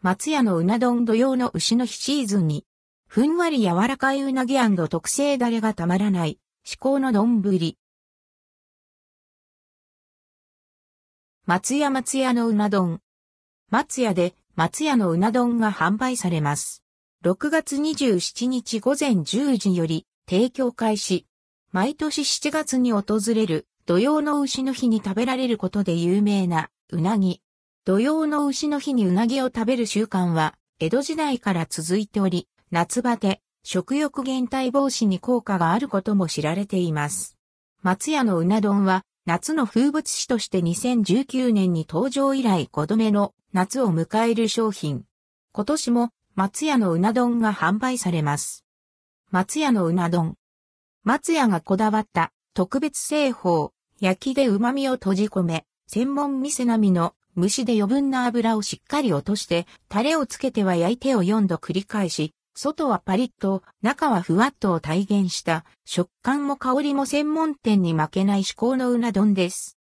松屋のうな丼土曜の牛の日シーズンに、ふんわり柔らかいうなぎ特製ダレがたまらない、至高の丼。松屋松屋のうな丼。松屋で松屋のうな丼が販売されます。6月27日午前10時より提供開始。毎年7月に訪れる土曜の牛の日に食べられることで有名なうなぎ。土曜の牛の日にうなぎを食べる習慣は江戸時代から続いており、夏バテ、食欲減退防止に効果があることも知られています。松屋のうな丼は夏の風物詩として2019年に登場以来5度目の夏を迎える商品。今年も松屋のうな丼が販売されます。松屋のうな丼。松屋がこだわった特別製法、焼きで旨味を閉じ込め、専門店並みの蒸しで余分な油をしっかり落として、タレをつけては焼いてを4度繰り返し、外はパリッと、中はふわっとを体現した食感も香りも専門店に負けない至高のうな丼です。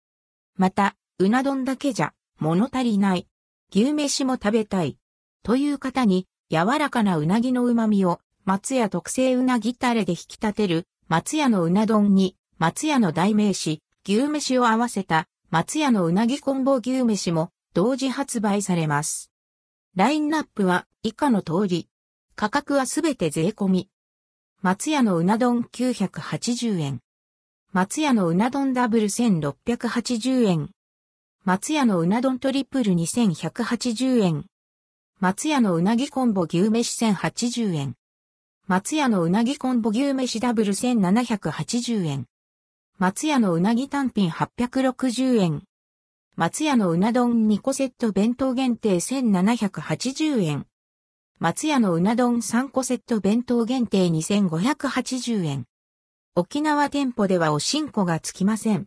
また、うな丼だけじゃ物足りない。牛飯も食べたい。という方に、柔らかなうなぎの旨味を松屋特製うなぎタレで引き立てる松屋のうな丼に松屋の代名詞牛飯を合わせた松屋のうなぎコンボ牛飯も同時発売されます。ラインナップは以下の通り。価格はすべて税込み。松屋のうな丼980円。松屋のうな丼ダブル1680円。松屋のうな丼トリプル2180円。松屋のうなぎコンボ牛飯1080円。松屋のうなぎコンボ牛飯ダブル1780円。松屋のうなぎ単品860円。松屋のうな丼2個セット弁当限定1780円。松屋のうな丼3個セット弁当限定2580円。沖縄店舗ではおしんこがつきません。